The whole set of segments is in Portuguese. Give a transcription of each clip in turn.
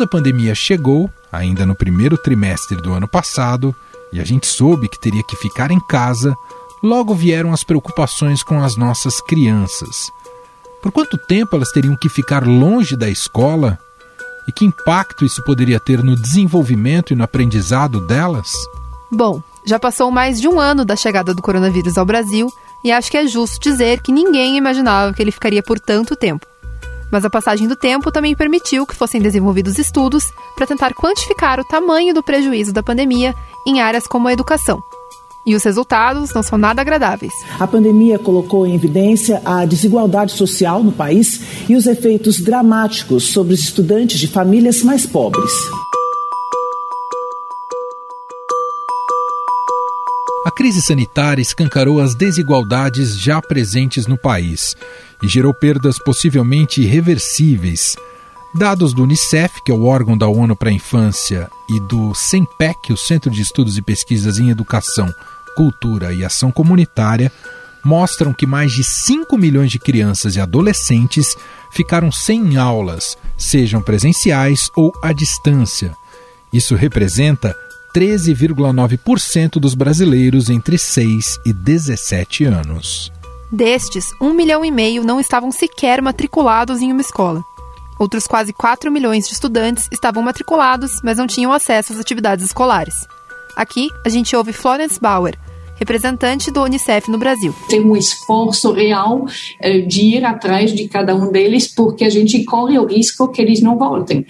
quando a pandemia chegou, ainda no primeiro trimestre do ano passado, e a gente soube que teria que ficar em casa, logo vieram as preocupações com as nossas crianças. Por quanto tempo elas teriam que ficar longe da escola? E que impacto isso poderia ter no desenvolvimento e no aprendizado delas? Bom, já passou mais de um ano da chegada do coronavírus ao Brasil e acho que é justo dizer que ninguém imaginava que ele ficaria por tanto tempo. Mas a passagem do tempo também permitiu que fossem desenvolvidos estudos para tentar quantificar o tamanho do prejuízo da pandemia em áreas como a educação. E os resultados não são nada agradáveis. A pandemia colocou em evidência a desigualdade social no país e os efeitos dramáticos sobre os estudantes de famílias mais pobres. Crise sanitária escancarou as desigualdades já presentes no país e gerou perdas possivelmente irreversíveis. Dados do Unicef, que é o órgão da ONU para a Infância, e do CEMPEC, o Centro de Estudos e Pesquisas em Educação, Cultura e Ação Comunitária, mostram que mais de 5 milhões de crianças e adolescentes ficaram sem aulas, sejam presenciais ou à distância. Isso representa 13,9% dos brasileiros entre 6 e 17 anos. Destes, 1 milhão e meio não estavam sequer matriculados em uma escola. Outros quase 4 milhões de estudantes estavam matriculados, mas não tinham acesso às atividades escolares. Aqui, a gente ouve Florence Bauer, representante do Unicef no Brasil. Tem um esforço real eh, de ir atrás de cada um deles, porque a gente corre o risco que eles não voltem.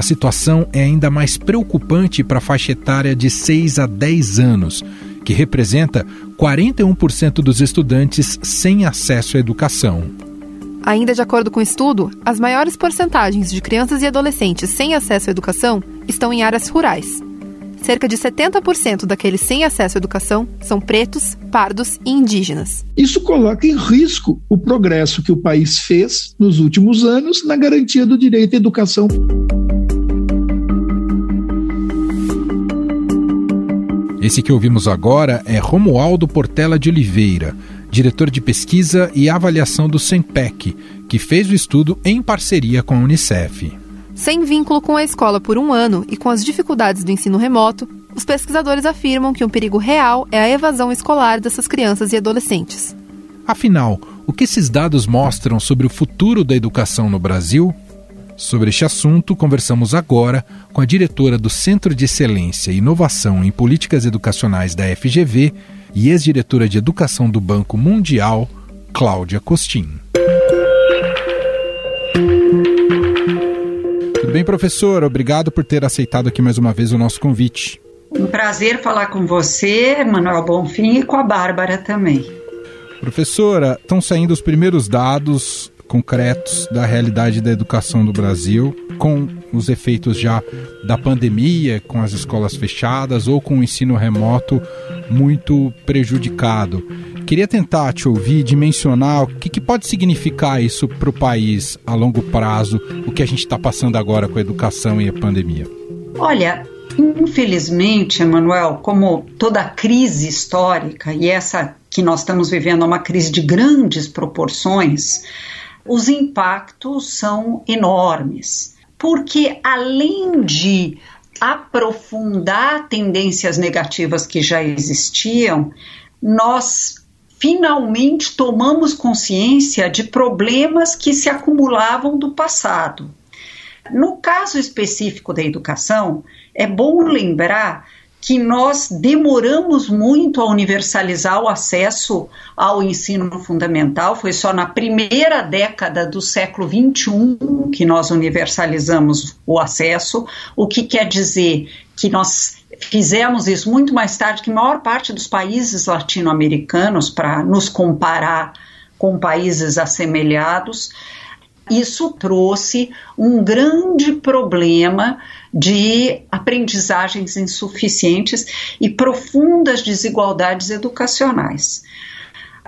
A situação é ainda mais preocupante para a faixa etária de 6 a 10 anos, que representa 41% dos estudantes sem acesso à educação. Ainda de acordo com o estudo, as maiores porcentagens de crianças e adolescentes sem acesso à educação estão em áreas rurais. Cerca de 70% daqueles sem acesso à educação são pretos, pardos e indígenas. Isso coloca em risco o progresso que o país fez nos últimos anos na garantia do direito à educação. Esse que ouvimos agora é Romualdo Portela de Oliveira, diretor de pesquisa e avaliação do SEMPEC, que fez o estudo em parceria com a Unicef. Sem vínculo com a escola por um ano e com as dificuldades do ensino remoto, os pesquisadores afirmam que um perigo real é a evasão escolar dessas crianças e adolescentes. Afinal, o que esses dados mostram sobre o futuro da educação no Brasil? Sobre este assunto, conversamos agora com a diretora do Centro de Excelência e Inovação em Políticas Educacionais da FGV e ex-diretora de Educação do Banco Mundial, Cláudia Costin. Tudo bem, professora? Obrigado por ter aceitado aqui mais uma vez o nosso convite. Um prazer falar com você, Manuel Bonfim, e com a Bárbara também. Professora, estão saindo os primeiros dados concretos da realidade da educação do Brasil, com os efeitos já da pandemia, com as escolas fechadas ou com o ensino remoto muito prejudicado. Queria tentar te ouvir dimensionar o que, que pode significar isso para o país a longo prazo, o que a gente está passando agora com a educação e a pandemia. Olha, Infelizmente, Emanuel, como toda crise histórica, e essa que nós estamos vivendo é uma crise de grandes proporções, os impactos são enormes. Porque além de aprofundar tendências negativas que já existiam, nós finalmente tomamos consciência de problemas que se acumulavam do passado. No caso específico da educação, é bom lembrar que nós demoramos muito a universalizar o acesso ao ensino fundamental. Foi só na primeira década do século XXI que nós universalizamos o acesso, o que quer dizer que nós fizemos isso muito mais tarde que a maior parte dos países latino-americanos, para nos comparar com países assemelhados isso trouxe um grande problema de aprendizagens insuficientes e profundas desigualdades educacionais.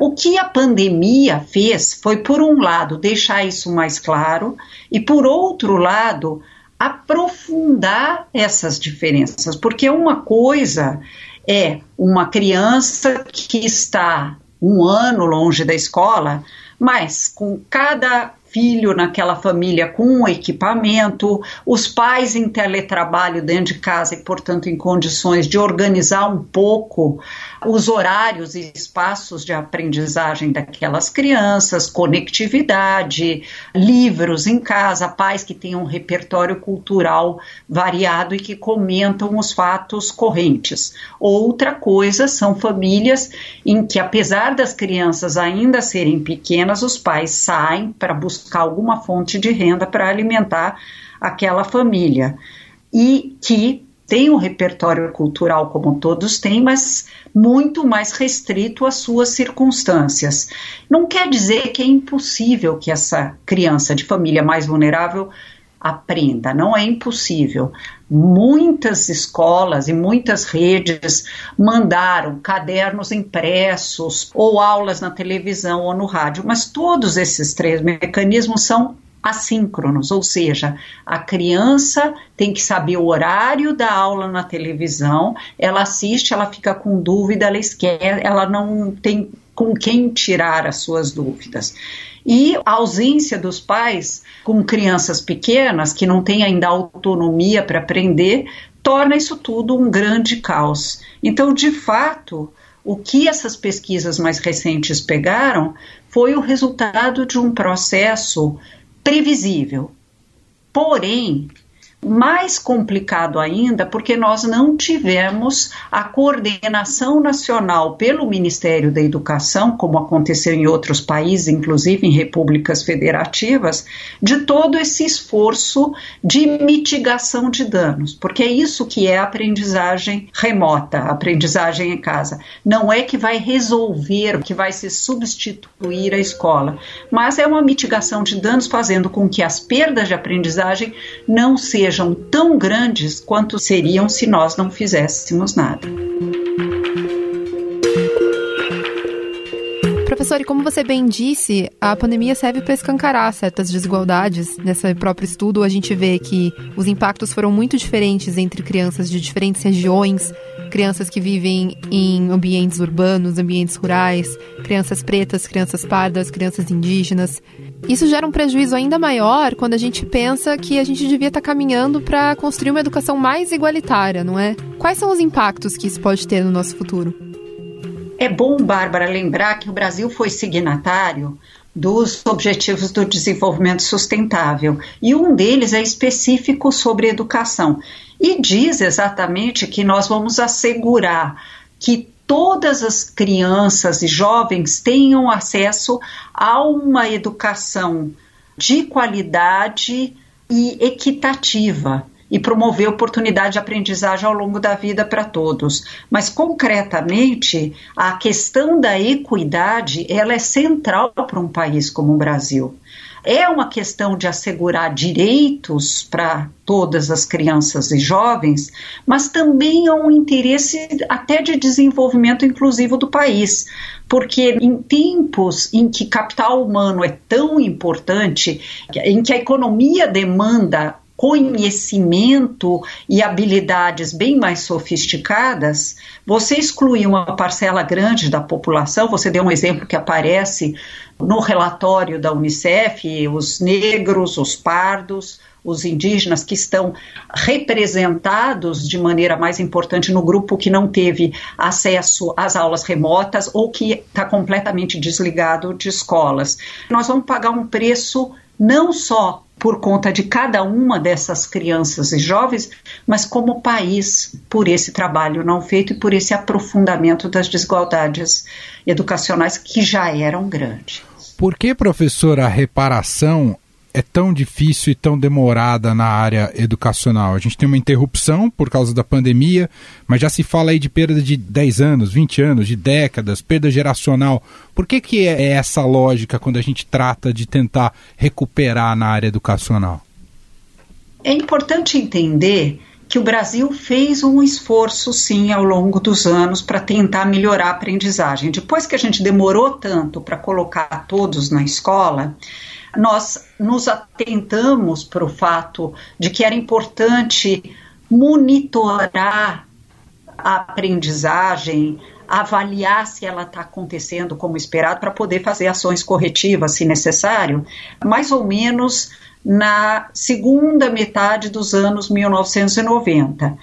O que a pandemia fez foi, por um lado, deixar isso mais claro, e, por outro lado, aprofundar essas diferenças, porque uma coisa é uma criança que está um ano longe da escola, mas com cada filho naquela família com equipamento, os pais em teletrabalho dentro de casa e, portanto, em condições de organizar um pouco os horários e espaços de aprendizagem daquelas crianças, conectividade, livros em casa, pais que têm um repertório cultural variado e que comentam os fatos correntes. Outra coisa são famílias em que, apesar das crianças ainda serem pequenas, os pais saem para buscar alguma fonte de renda para alimentar aquela família. E que tem um repertório cultural como todos têm, mas muito mais restrito às suas circunstâncias. Não quer dizer que é impossível que essa criança de família mais vulnerável aprenda, não é impossível. Muitas escolas e muitas redes mandaram cadernos impressos ou aulas na televisão ou no rádio, mas todos esses três mecanismos são assíncronos, ou seja, a criança tem que saber o horário da aula na televisão, ela assiste, ela fica com dúvida, ela esquece, ela não tem com quem tirar as suas dúvidas. E a ausência dos pais com crianças pequenas que não têm ainda autonomia para aprender torna isso tudo um grande caos. Então, de fato, o que essas pesquisas mais recentes pegaram foi o resultado de um processo previsível. Porém, mais complicado ainda, porque nós não tivemos a coordenação nacional pelo Ministério da Educação, como aconteceu em outros países, inclusive em repúblicas federativas, de todo esse esforço de mitigação de danos, porque é isso que é a aprendizagem remota, a aprendizagem em casa. Não é que vai resolver, que vai se substituir a escola, mas é uma mitigação de danos fazendo com que as perdas de aprendizagem não sejam sejam tão grandes quanto seriam se nós não fizéssemos nada. Professor, e como você bem disse, a pandemia serve para escancarar certas desigualdades. Nesse próprio estudo, a gente vê que os impactos foram muito diferentes entre crianças de diferentes regiões, crianças que vivem em ambientes urbanos, ambientes rurais, crianças pretas, crianças pardas, crianças indígenas. Isso gera um prejuízo ainda maior quando a gente pensa que a gente devia estar caminhando para construir uma educação mais igualitária, não é? Quais são os impactos que isso pode ter no nosso futuro? É bom, Bárbara, lembrar que o Brasil foi signatário dos Objetivos do Desenvolvimento Sustentável e um deles é específico sobre educação e diz exatamente que nós vamos assegurar que todas as crianças e jovens tenham acesso a uma educação de qualidade e equitativa e promover oportunidade de aprendizagem ao longo da vida para todos. Mas concretamente, a questão da equidade, ela é central para um país como o Brasil é uma questão de assegurar direitos para todas as crianças e jovens, mas também é um interesse até de desenvolvimento inclusivo do país, porque em tempos em que capital humano é tão importante, em que a economia demanda conhecimento e habilidades bem mais sofisticadas, você excluir uma parcela grande da população, você deu um exemplo que aparece no relatório da Unicef, os negros, os pardos, os indígenas que estão representados de maneira mais importante no grupo que não teve acesso às aulas remotas ou que está completamente desligado de escolas. Nós vamos pagar um preço não só por conta de cada uma dessas crianças e jovens, mas como país por esse trabalho não feito e por esse aprofundamento das desigualdades educacionais que já eram grandes. Por que, professora, a reparação é tão difícil e tão demorada na área educacional? A gente tem uma interrupção por causa da pandemia, mas já se fala aí de perda de 10 anos, 20 anos, de décadas, perda geracional. Por que, que é essa lógica quando a gente trata de tentar recuperar na área educacional? É importante entender que o Brasil fez um esforço, sim, ao longo dos anos para tentar melhorar a aprendizagem. Depois que a gente demorou tanto para colocar todos na escola, nós nos atentamos para o fato de que era importante monitorar a aprendizagem, avaliar se ela está acontecendo como esperado para poder fazer ações corretivas, se necessário, mais ou menos na segunda metade dos anos 1990.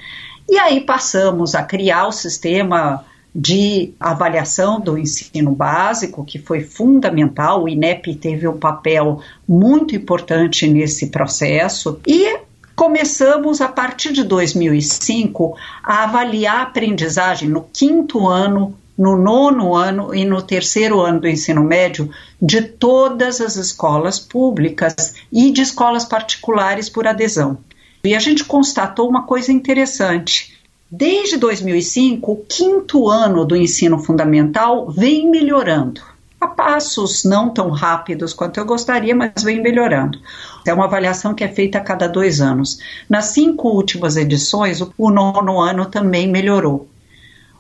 E aí passamos a criar o sistema de avaliação do ensino básico, que foi fundamental. O INEP teve um papel muito importante nesse processo. E começamos, a partir de 2005, a avaliar a aprendizagem no quinto ano, no nono ano e no terceiro ano do ensino médio de todas as escolas públicas e de escolas particulares por adesão. E a gente constatou uma coisa interessante Desde 2005, o quinto ano do ensino fundamental vem melhorando. A passos não tão rápidos quanto eu gostaria, mas vem melhorando. É uma avaliação que é feita a cada dois anos. Nas cinco últimas edições, o nono ano também melhorou.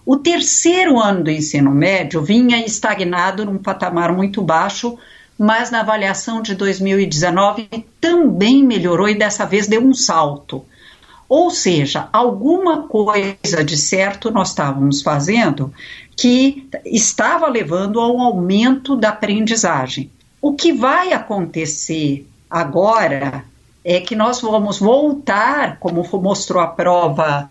O terceiro ano do ensino médio vinha estagnado num patamar muito baixo, mas na avaliação de 2019 também melhorou e dessa vez deu um salto. Ou seja, alguma coisa de certo nós estávamos fazendo que estava levando a um aumento da aprendizagem. O que vai acontecer agora é que nós vamos voltar, como mostrou a prova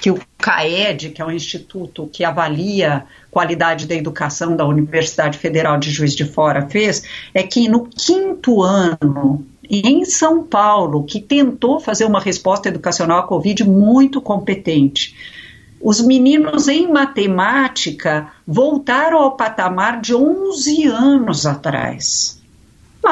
que o CAED, que é o instituto que avalia qualidade da educação da Universidade Federal de Juiz de Fora, fez, é que no quinto ano em São Paulo, que tentou fazer uma resposta educacional à Covid muito competente. Os meninos em matemática voltaram ao patamar de 11 anos atrás.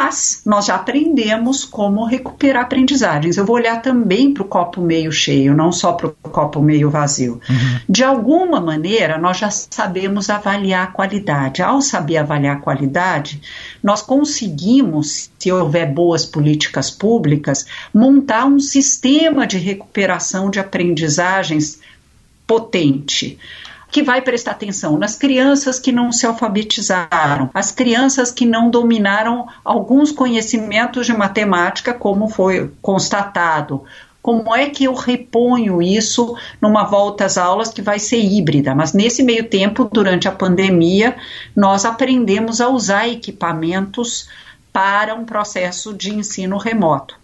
Mas nós já aprendemos como recuperar aprendizagens. Eu vou olhar também para o copo meio cheio, não só para o copo meio vazio. Uhum. De alguma maneira, nós já sabemos avaliar a qualidade. Ao saber avaliar a qualidade, nós conseguimos, se houver boas políticas públicas, montar um sistema de recuperação de aprendizagens potente que vai prestar atenção nas crianças que não se alfabetizaram, as crianças que não dominaram alguns conhecimentos de matemática, como foi constatado. Como é que eu reponho isso numa volta às aulas que vai ser híbrida? Mas nesse meio tempo, durante a pandemia, nós aprendemos a usar equipamentos para um processo de ensino remoto.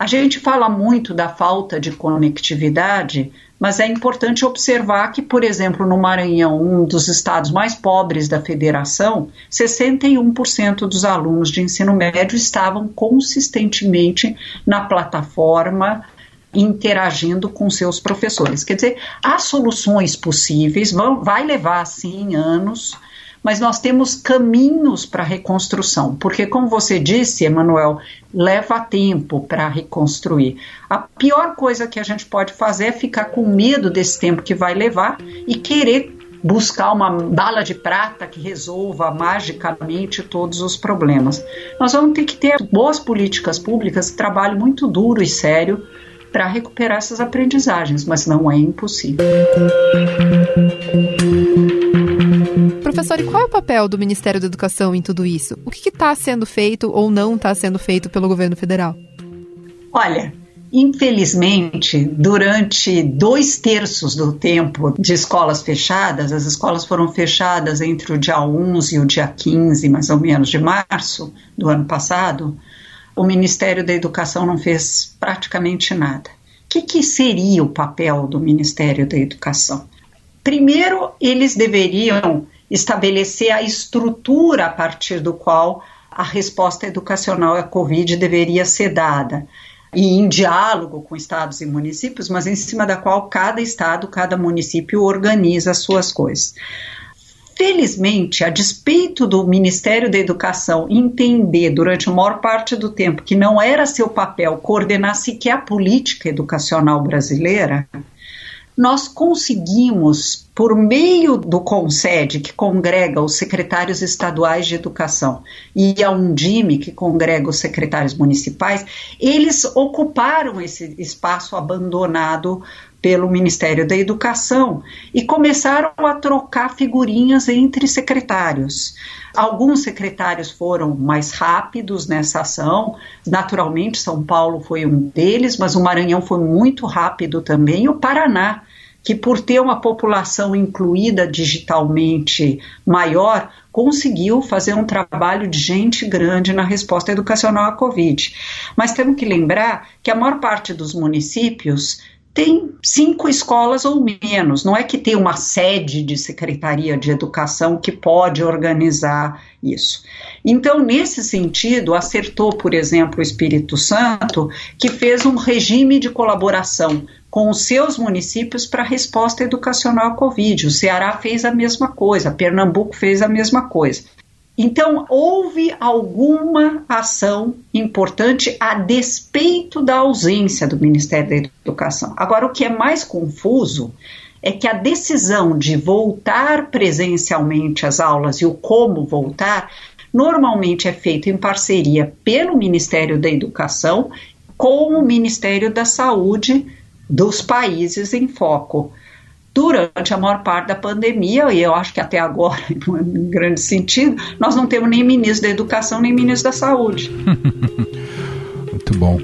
A gente fala muito da falta de conectividade, mas é importante observar que, por exemplo, no Maranhão, um dos estados mais pobres da federação, 61% dos alunos de ensino médio estavam consistentemente na plataforma interagindo com seus professores. Quer dizer, há soluções possíveis, vão, vai levar sim anos, mas nós temos caminhos para reconstrução, porque, como você disse, Emanuel, leva tempo para reconstruir. A pior coisa que a gente pode fazer é ficar com medo desse tempo que vai levar e querer buscar uma bala de prata que resolva magicamente todos os problemas. Nós vamos ter que ter boas políticas públicas, trabalho muito duro e sério para recuperar essas aprendizagens, mas não é impossível. Professor, e qual é o papel do Ministério da Educação em tudo isso? O que está sendo feito ou não está sendo feito pelo governo federal? Olha, Infelizmente, durante dois terços do tempo de escolas fechadas, as escolas foram fechadas entre o dia 11 e o dia 15, mais ou menos, de março do ano passado, o Ministério da Educação não fez praticamente nada. O que, que seria o papel do Ministério da Educação? Primeiro, eles deveriam estabelecer a estrutura a partir do qual a resposta educacional à Covid deveria ser dada. E em diálogo com estados e municípios, mas em cima da qual cada estado, cada município organiza as suas coisas. Felizmente, a despeito do Ministério da Educação entender durante a maior parte do tempo que não era seu papel coordenar sequer a política educacional brasileira, nós conseguimos, por meio do CONSED, que congrega os secretários estaduais de educação, e a Undime, que congrega os secretários municipais, eles ocuparam esse espaço abandonado pelo Ministério da Educação e começaram a trocar figurinhas entre secretários. Alguns secretários foram mais rápidos nessa ação, naturalmente São Paulo foi um deles, mas o Maranhão foi muito rápido também, o Paraná que, por ter uma população incluída digitalmente maior, conseguiu fazer um trabalho de gente grande na resposta educacional à Covid. Mas temos que lembrar que a maior parte dos municípios tem cinco escolas ou menos. Não é que tem uma sede de secretaria de educação que pode organizar isso. Então, nesse sentido, acertou, por exemplo, o Espírito Santo, que fez um regime de colaboração com os seus municípios para a resposta educacional à Covid. O Ceará fez a mesma coisa, Pernambuco fez a mesma coisa. Então, houve alguma ação importante a despeito da ausência do Ministério da Educação. Agora, o que é mais confuso é que a decisão de voltar presencialmente às aulas e o como voltar normalmente é feita em parceria pelo Ministério da Educação com o Ministério da Saúde dos países em foco durante a maior parte da pandemia, e eu acho que até agora, em grande sentido, nós não temos nem ministro da Educação nem ministro da Saúde. Muito bom.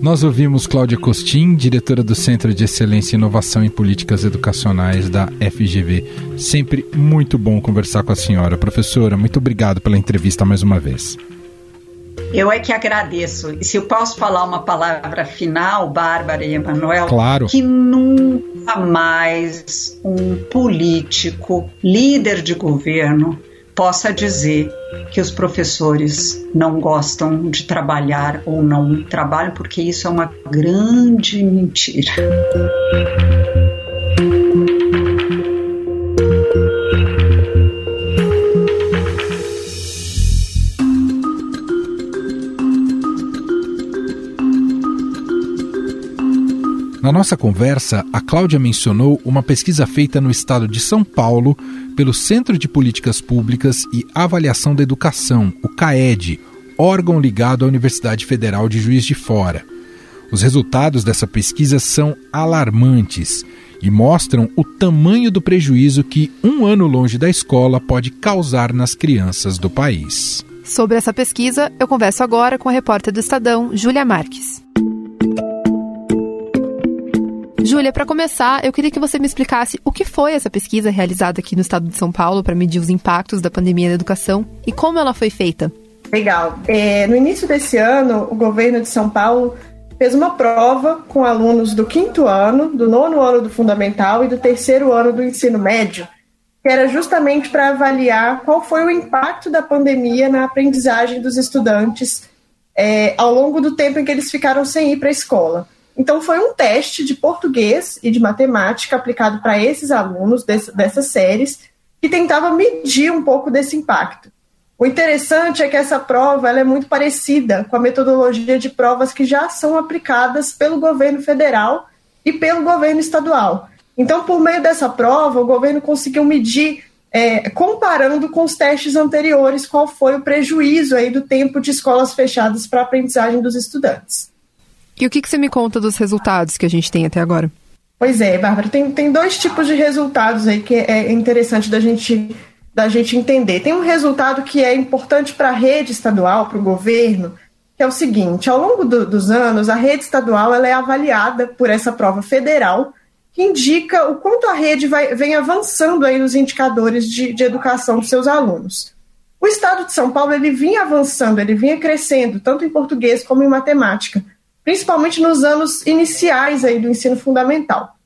Nós ouvimos Cláudia Costin, diretora do Centro de Excelência e Inovação em Políticas Educacionais da FGV. Sempre muito bom conversar com a senhora. Professora, muito obrigado pela entrevista mais uma vez. Eu é que agradeço. E se eu posso falar uma palavra final, Bárbara e Emanuel, claro. que nunca mais um político, líder de governo, possa dizer que os professores não gostam de trabalhar ou não trabalham, porque isso é uma grande mentira. Na nossa conversa, a Cláudia mencionou uma pesquisa feita no estado de São Paulo pelo Centro de Políticas Públicas e Avaliação da Educação, o CAED, órgão ligado à Universidade Federal de Juiz de Fora. Os resultados dessa pesquisa são alarmantes e mostram o tamanho do prejuízo que um ano longe da escola pode causar nas crianças do país. Sobre essa pesquisa, eu converso agora com a repórter do Estadão, Júlia Marques. Júlia, para começar, eu queria que você me explicasse o que foi essa pesquisa realizada aqui no estado de São Paulo para medir os impactos da pandemia na educação e como ela foi feita. Legal. É, no início desse ano, o governo de São Paulo fez uma prova com alunos do quinto ano, do nono ano do fundamental e do terceiro ano do ensino médio, que era justamente para avaliar qual foi o impacto da pandemia na aprendizagem dos estudantes é, ao longo do tempo em que eles ficaram sem ir para a escola. Então, foi um teste de português e de matemática aplicado para esses alunos desse, dessas séries, que tentava medir um pouco desse impacto. O interessante é que essa prova é muito parecida com a metodologia de provas que já são aplicadas pelo governo federal e pelo governo estadual. Então, por meio dessa prova, o governo conseguiu medir, é, comparando com os testes anteriores, qual foi o prejuízo aí do tempo de escolas fechadas para a aprendizagem dos estudantes. E o que, que você me conta dos resultados que a gente tem até agora? Pois é, Bárbara, tem, tem dois tipos de resultados aí que é interessante da gente, da gente entender. Tem um resultado que é importante para a rede estadual, para o governo, que é o seguinte: ao longo do, dos anos, a rede estadual ela é avaliada por essa prova federal, que indica o quanto a rede vai, vem avançando aí nos indicadores de, de educação dos seus alunos. O estado de São Paulo ele vinha avançando, ele vinha crescendo, tanto em português como em matemática principalmente nos anos iniciais aí do ensino fundamental.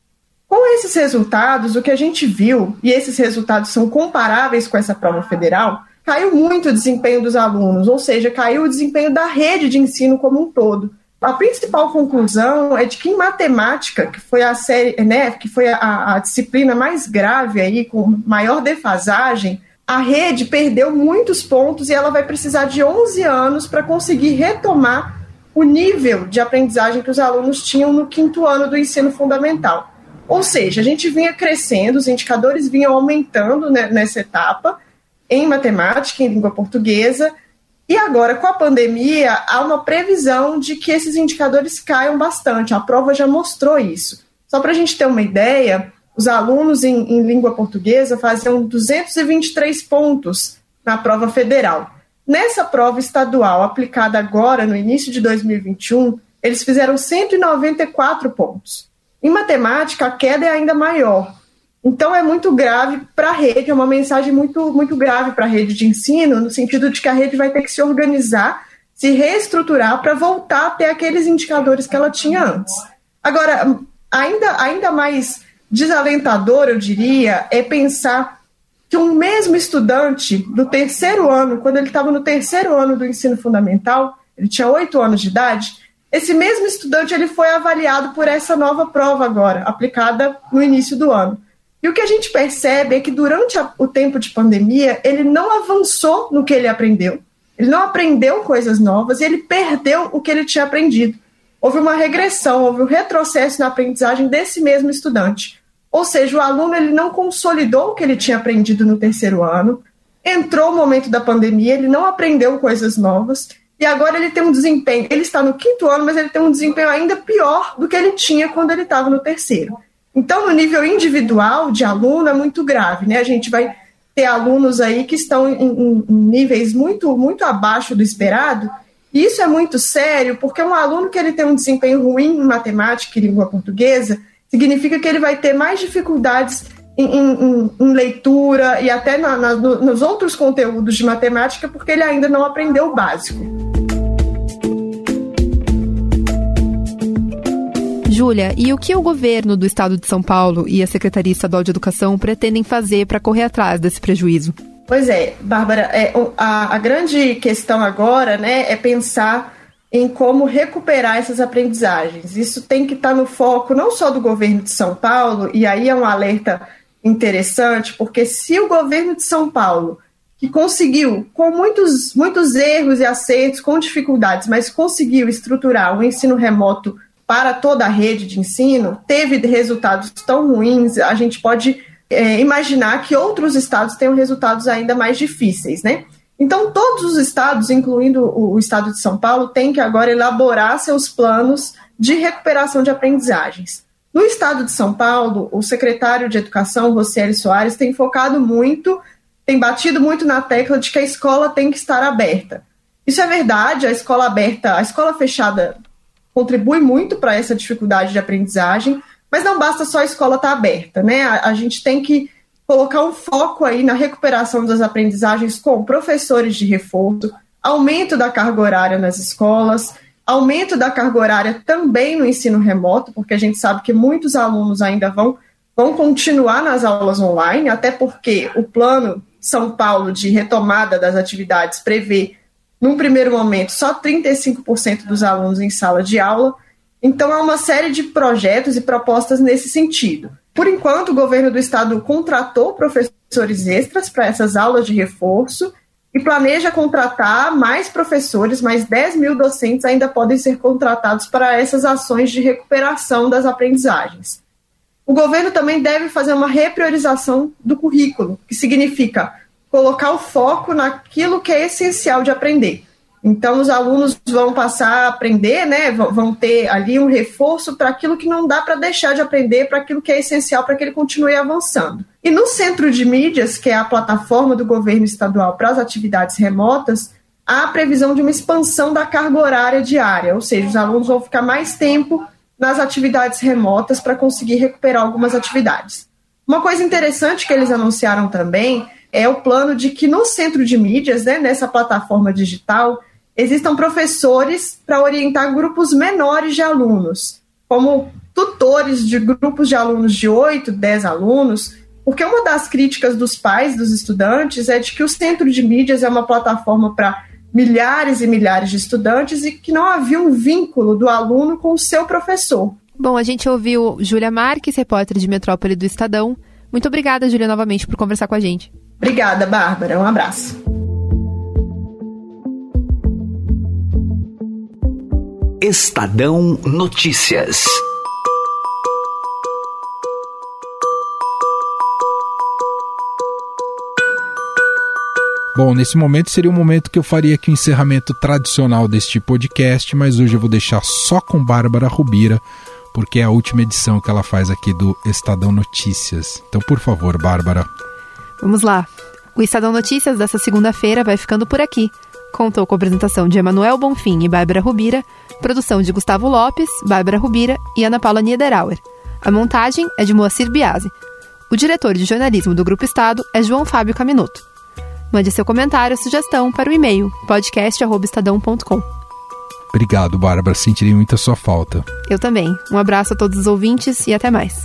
Com esses resultados, o que a gente viu, e esses resultados são comparáveis com essa prova federal, caiu muito o desempenho dos alunos, ou seja, caiu o desempenho da rede de ensino como um todo. A principal conclusão é de que em matemática, que foi a série, né, que foi a, a disciplina mais grave aí, com maior defasagem, a rede perdeu muitos pontos e ela vai precisar de 11 anos para conseguir retomar o nível de aprendizagem que os alunos tinham no quinto ano do ensino fundamental. Ou seja, a gente vinha crescendo, os indicadores vinham aumentando nessa etapa, em matemática, em língua portuguesa, e agora, com a pandemia, há uma previsão de que esses indicadores caiam bastante. A prova já mostrou isso. Só para a gente ter uma ideia, os alunos em, em língua portuguesa faziam 223 pontos na prova federal. Nessa prova estadual aplicada agora no início de 2021, eles fizeram 194 pontos. Em matemática, a queda é ainda maior. Então, é muito grave para a rede, é uma mensagem muito, muito grave para a rede de ensino, no sentido de que a rede vai ter que se organizar, se reestruturar para voltar a ter aqueles indicadores que ela tinha antes. Agora, ainda, ainda mais desalentador, eu diria, é pensar que um mesmo estudante do terceiro ano, quando ele estava no terceiro ano do ensino fundamental, ele tinha oito anos de idade, esse mesmo estudante ele foi avaliado por essa nova prova agora, aplicada no início do ano. E o que a gente percebe é que durante a, o tempo de pandemia, ele não avançou no que ele aprendeu, ele não aprendeu coisas novas e ele perdeu o que ele tinha aprendido. Houve uma regressão, houve um retrocesso na aprendizagem desse mesmo estudante. Ou seja, o aluno ele não consolidou o que ele tinha aprendido no terceiro ano, entrou o momento da pandemia, ele não aprendeu coisas novas e agora ele tem um desempenho. Ele está no quinto ano, mas ele tem um desempenho ainda pior do que ele tinha quando ele estava no terceiro. Então, no nível individual de aluno, é muito grave, né? A gente vai ter alunos aí que estão em, em, níveis muito, muito abaixo do esperado, e isso é muito sério, porque um aluno que ele tem um desempenho ruim em matemática e língua portuguesa, significa que ele vai ter mais dificuldades em, em, em leitura e até na, na, nos outros conteúdos de matemática, porque ele ainda não aprendeu o básico. Júlia, e o que o governo do estado de São Paulo e a Secretaria Estadual de Educação pretendem fazer para correr atrás desse prejuízo? Pois é, Bárbara, é, a, a grande questão agora né, é pensar em como recuperar essas aprendizagens. Isso tem que estar tá no foco não só do governo de São Paulo, e aí é um alerta interessante, porque se o governo de São Paulo, que conseguiu, com muitos, muitos erros e acertos, com dificuldades, mas conseguiu estruturar o ensino remoto para toda a rede de ensino teve resultados tão ruins, a gente pode é, imaginar que outros estados tenham resultados ainda mais difíceis, né? Então, todos os estados, incluindo o, estado de São Paulo, têm que agora elaborar seus planos de recuperação de aprendizagens. No estado de São Paulo, o secretário de Educação, Rocieli Soares, tem focado muito, tem batido muito na tecla de que a escola tem que estar aberta. Isso é verdade, a escola aberta, a escola fechada contribui muito para essa dificuldade de aprendizagem, mas não basta só a escola estar aberta, né? A, a, gente tem que colocar um foco aí na recuperação das aprendizagens com professores de reforço, aumento da carga horária nas escolas, aumento da carga horária também no ensino remoto, porque a gente sabe que muitos alunos ainda vão, vão continuar nas aulas online, até porque o plano São Paulo de retomada das atividades prevê num primeiro momento, só 35% dos alunos em sala de aula. Então, há uma série de projetos e propostas nesse sentido. Por enquanto, o governo do estado contratou professores extras para essas aulas de reforço e planeja contratar mais professores, mais 10 mil docentes ainda podem ser contratados para essas ações de recuperação das aprendizagens. O governo também deve fazer uma repriorização do currículo, que significa colocar o foco naquilo que é essencial de aprender. Então, os alunos vão passar a aprender, né? Vão ter ali um reforço para aquilo que não dá para deixar de aprender, para aquilo que é essencial para que ele continue avançando. E no Centro de Mídias, que é a plataforma do governo estadual para as atividades remotas, há a previsão de uma expansão da carga horária diária, ou seja, os alunos vão ficar mais tempo nas atividades remotas para conseguir recuperar algumas atividades. Uma coisa interessante que eles anunciaram também é o plano de que no centro de mídias, né, nessa plataforma digital, existam professores para orientar grupos menores de alunos, como tutores de grupos de alunos de 8, 10 alunos, porque uma das críticas dos pais, dos estudantes, é de que o centro de mídias é uma plataforma para milhares e milhares de estudantes e que não havia um vínculo do aluno com o seu professor. Bom, a gente ouviu Júlia Marques, repórter de Metrópole do Estadão. Muito obrigada, Júlia, novamente por conversar com a gente. Obrigada, Bárbara. Um abraço. Estadão Notícias. Bom, nesse momento seria o momento que eu faria aqui o encerramento tradicional deste podcast, mas hoje eu vou deixar só com Bárbara Rubira, porque é a última edição que ela faz aqui do Estadão Notícias. Então, por favor, Bárbara. Vamos lá. O Estadão Notícias dessa segunda-feira vai ficando por aqui. Contou com a apresentação de Emanuel Bonfim e Bárbara Rubira, produção de Gustavo Lopes, Bárbara Rubira e Ana Paula Niederauer. A montagem é de Moacir Biasi. O diretor de jornalismo do Grupo Estado é João Fábio Caminuto. Mande seu comentário ou sugestão para o e-mail podcast.estadão.com. Obrigado, Bárbara. Sentirei muita sua falta. Eu também. Um abraço a todos os ouvintes e até mais.